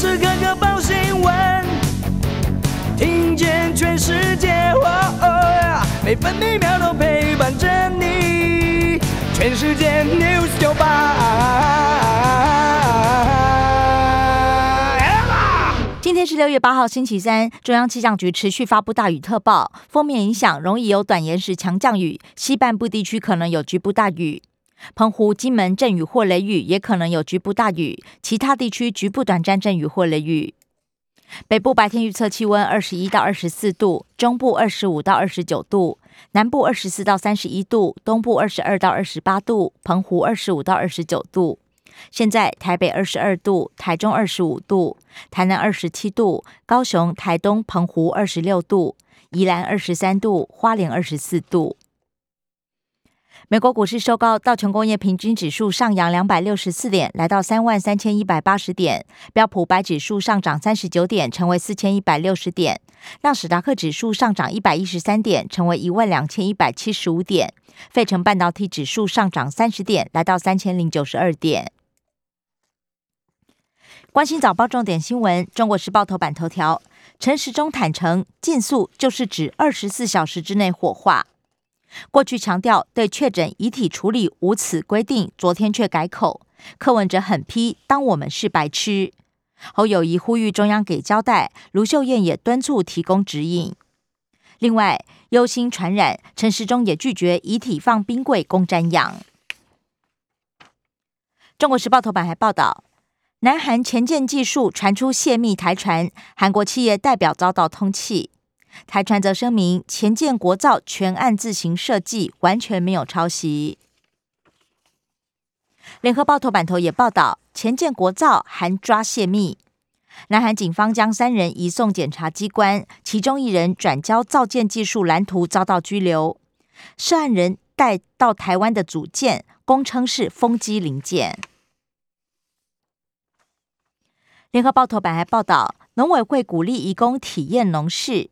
时刻刻报新闻，听见全世界，哦哦，每分每秒都陪伴着你。全世界 News 九八。今天是六月八号，星期三。中央气象局持续发布大雨特报，锋面影响容易有短延时强降雨，西半部地区可能有局部大雨。澎湖、金门阵雨或雷雨，也可能有局部大雨；其他地区局部短暂阵雨或雷雨。北部白天预测气温二十一到二十四度，中部二十五到二十九度，南部二十四到三十一度，东部二十二到二十八度，澎湖二十五到二十九度。现在台北二十二度，台中二十五度，台南二十七度，高雄、台东、澎湖二十六度，宜兰二十三度，花莲二十四度。美国股市收高，道琼工业平均指数上扬两百六十四点，来到三万三千一百八十点；标普白指数上涨三十九点，成为四千一百六十点；纳斯达克指数上涨一百一十三点，成为一万两千一百七十五点；费城半导体指数上涨三十点，来到三千零九十二点。关心早报重点新闻，中国时报头版头条：陈时中坦承，尽速就是指二十四小时之内火化。过去强调对确诊遗体处理无此规定，昨天却改口。柯文哲狠批，当我们是白痴。侯友宜呼吁中央给交代，卢秀燕也敦促提供指引。另外，忧心传染，陈时中也拒绝遗体放冰柜供瞻仰。中国时报头版还报道，南韩潜舰技术传出泄密台船，韩国企业代表遭到通缉。台船则声明，前舰国造全案自行设计，完全没有抄袭。联合报头版头也报道，前舰国造还抓泄密。南韩警方将三人移送检察机关，其中一人转交造舰技术蓝图，遭到拘留。涉案人带到台湾的组件，公称是风机零件。联合报头版还报道，农委会鼓励移工体验农事。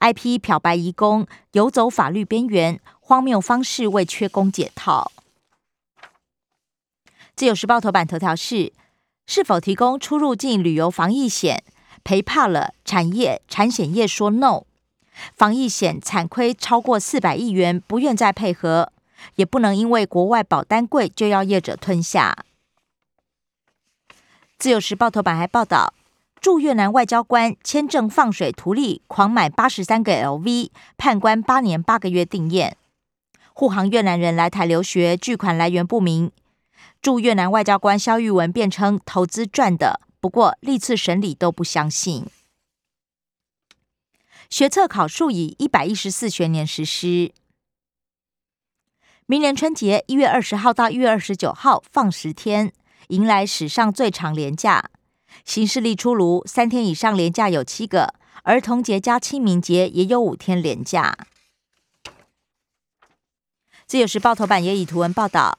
IP 漂白移工游走法律边缘，荒谬方式为缺工解套。自由时报头版头条是：是否提供出入境旅游防疫险？赔怕了产业产险业说 no，防疫险惨亏超过四百亿元，不愿再配合，也不能因为国外保单贵就要业者吞下。自由时报头版还报道。驻越南外交官签证放水图利，狂买八十三个 LV，判官八年八个月定谳。护航越南人来台留学，巨款来源不明。驻越南外交官萧玉文辩称投资赚的，不过历次审理都不相信。学测考数以一百一十四学年实施，明年春节一月二十号到一月二十九号放十天，迎来史上最长连假。新势力出炉，三天以上连假有七个，儿童节加清明节也有五天连假。自由时报头版也以图文报道，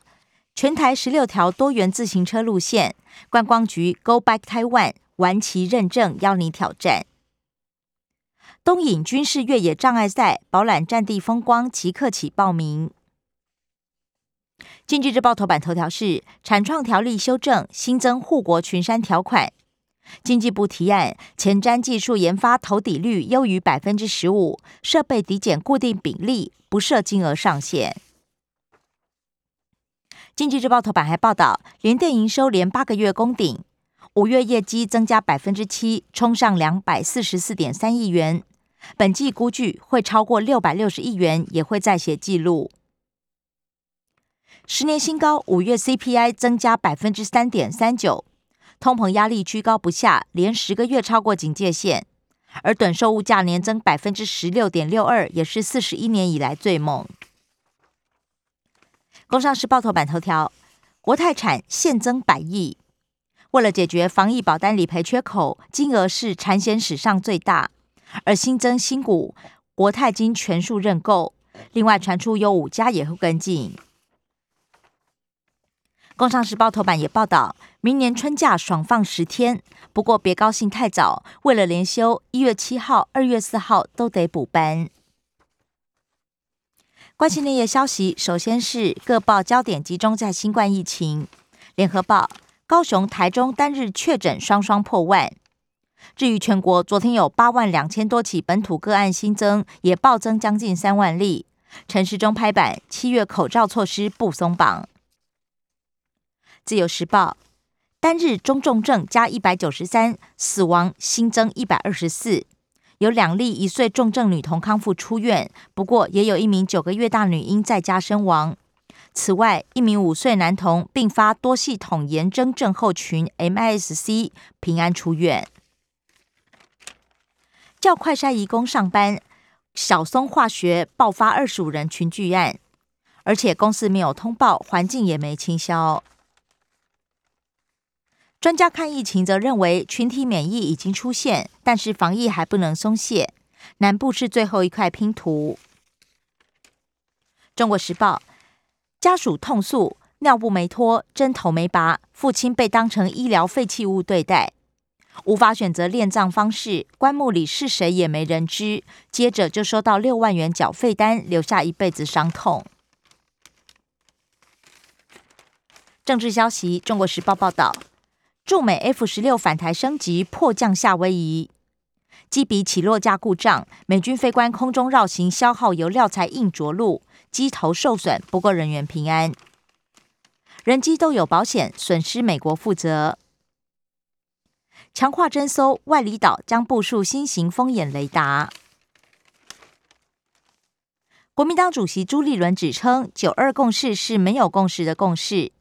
全台十六条多元自行车路线，观光局 Go Bike Taiwan 玩骑认证邀你挑战。东引军事越野障碍赛，饱览战地风光，即刻起报名。经济日报头版头条是产创条例修正，新增护国群山条款。经济部提案，前瞻技术研发投抵率优于百分之十五，设备抵减固定比例，不设金额上限。经济日报头版还报道，联电营收连八个月攻顶，五月业绩增加百分之七，冲上两百四十四点三亿元，本季估计会超过六百六十亿元，也会再写纪录。十年新高，五月 CPI 增加百分之三点三九。通膨压力居高不下，连十个月超过警戒线，而短售物价年增百分之十六点六二，也是四十一年以来最猛。工商时报头版头条：国泰产现增百亿，为了解决防疫保单理赔缺口，金额是产险史上最大，而新增新股国泰金全数认购，另外传出有五家也会跟进。工商时报头版也报道，明年春假爽放十天，不过别高兴太早，为了连休，一月七号、二月四号都得补班。关心内页消息，首先是各报焦点集中在新冠疫情。联合报：高雄、台中单日确诊双双破万。至于全国，昨天有八万两千多起本土个案新增，也暴增将近三万例。陈时中拍板，七月口罩措施不松绑。自由时报单日中重症加一百九十三，死亡新增一百二十四，有两例一岁重症女童康复出院，不过也有一名九个月大女婴在家身亡。此外，一名五岁男童并发多系统炎症症候群 （MSC） 平安出院。叫快筛移工上班，小松化学爆发二十五人群聚案，而且公司没有通报，环境也没清消。专家看疫情则认为，群体免疫已经出现，但是防疫还不能松懈。南部是最后一块拼图。中国时报。家属痛诉尿布没脱，针头没拔，父亲被当成医疗废弃物对待，无法选择殓葬方式，棺木里是谁也没人知。接着就收到六万元缴费单，留下一辈子伤痛。政治消息：中国时报报道，驻美 F 十六返台升级，迫降夏威夷，机鼻起落架故障，美军飞官空中绕行，消耗油料才硬着陆。机头受损，不过人员平安。人机都有保险，损失美国负责。强化侦搜，外离岛将部署新型风眼雷达。国民党主席朱立伦指称，九二共识是没有共识的共识。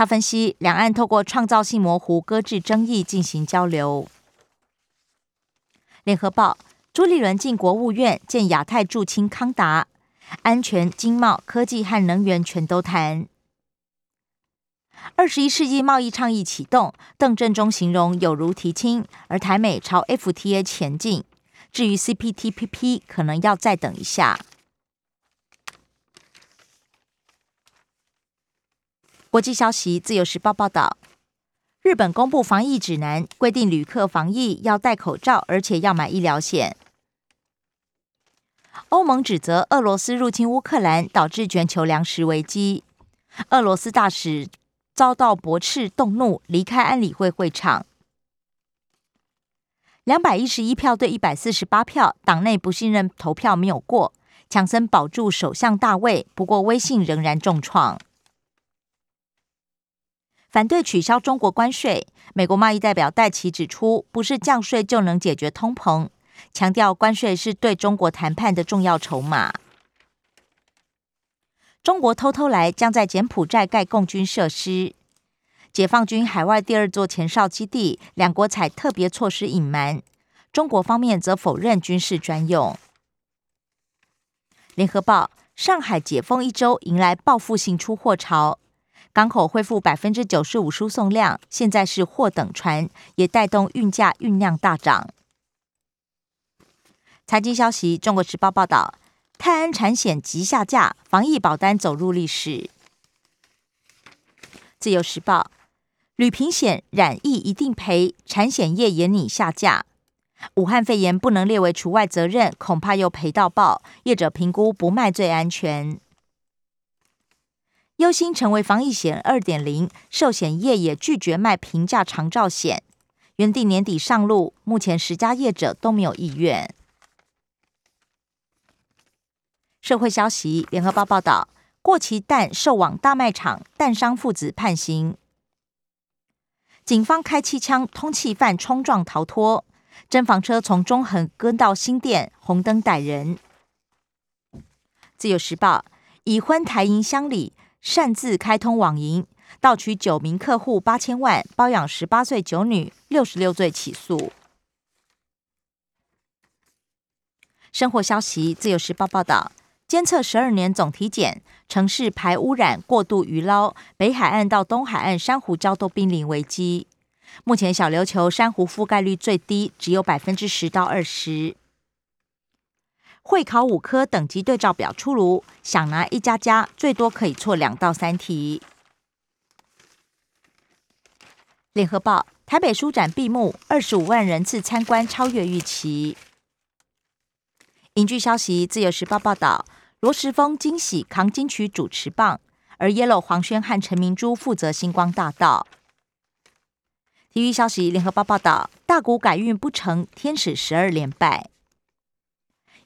他分析，两岸透过创造性模糊搁置争议进行交流。联合报，朱立伦进国务院见亚太驻青康达。安全、经贸、科技和能源全都谈。二十一世纪贸易倡议启动，邓振中形容有如提亲，而台美朝 FTA 前进。至于 CPTPP，可能要再等一下。国际消息，《自由时报》报道，日本公布防疫指南，规定旅客防疫要戴口罩，而且要买医疗险。欧盟指责俄罗斯入侵乌克兰，导致全球粮食危机。俄罗斯大使遭到驳斥，动怒离开安理会会场。两百一十一票对一百四十八票，党内不信任投票没有过。强森保住首相大位，不过威信仍然重创。反对取消中国关税，美国贸易代表戴琪指出，不是降税就能解决通膨。强调关税是对中国谈判的重要筹码。中国偷偷来，将在柬埔寨盖共军设施。解放军海外第二座前哨基地，两国采特别措施隐瞒。中国方面则否认军事专用。联合报：上海解封一周，迎来报复性出货潮，港口恢复百分之九十五输送量，现在是货等船，也带动运价运量大涨。财经消息：中国时报报道，泰安产险急下架，防疫保单走入历史。自由时报，旅平险染疫一定赔，产险业也拟下架。武汉肺炎不能列为除外责任，恐怕又赔到爆。业者评估不卖最安全。忧心成为防疫险二点零，寿险业也拒绝卖平价长照险，原定年底上路，目前十家业者都没有意愿。社会消息：联合报报道，过期蛋售往大卖场，蛋商父子判刑。警方开气枪，通气犯冲撞逃脱，侦防车从中横跟到新店，红灯逮人。自由时报：已婚台银乡里擅自开通网银，盗取九名客户八千万，包养十八岁九女，六十六岁起诉。生活消息：自由时报报道。监测十二年总体检，城市排污染、过度鱼捞，北海岸到东海岸珊瑚礁都濒临危机。目前小琉球珊瑚覆盖率最低，只有百分之十到二十。会考五科等级对照表出炉，想拿一加加，最多可以错两到三题。联合报台北书展闭幕，二十五万人次参观，超越预期。影剧消息，自由时报报道。罗时丰惊喜扛金曲主持棒，而 Yellow 黄宣和陈明珠负责星光大道。体育消息，联合报报道，大谷改运不成，天使十二连败。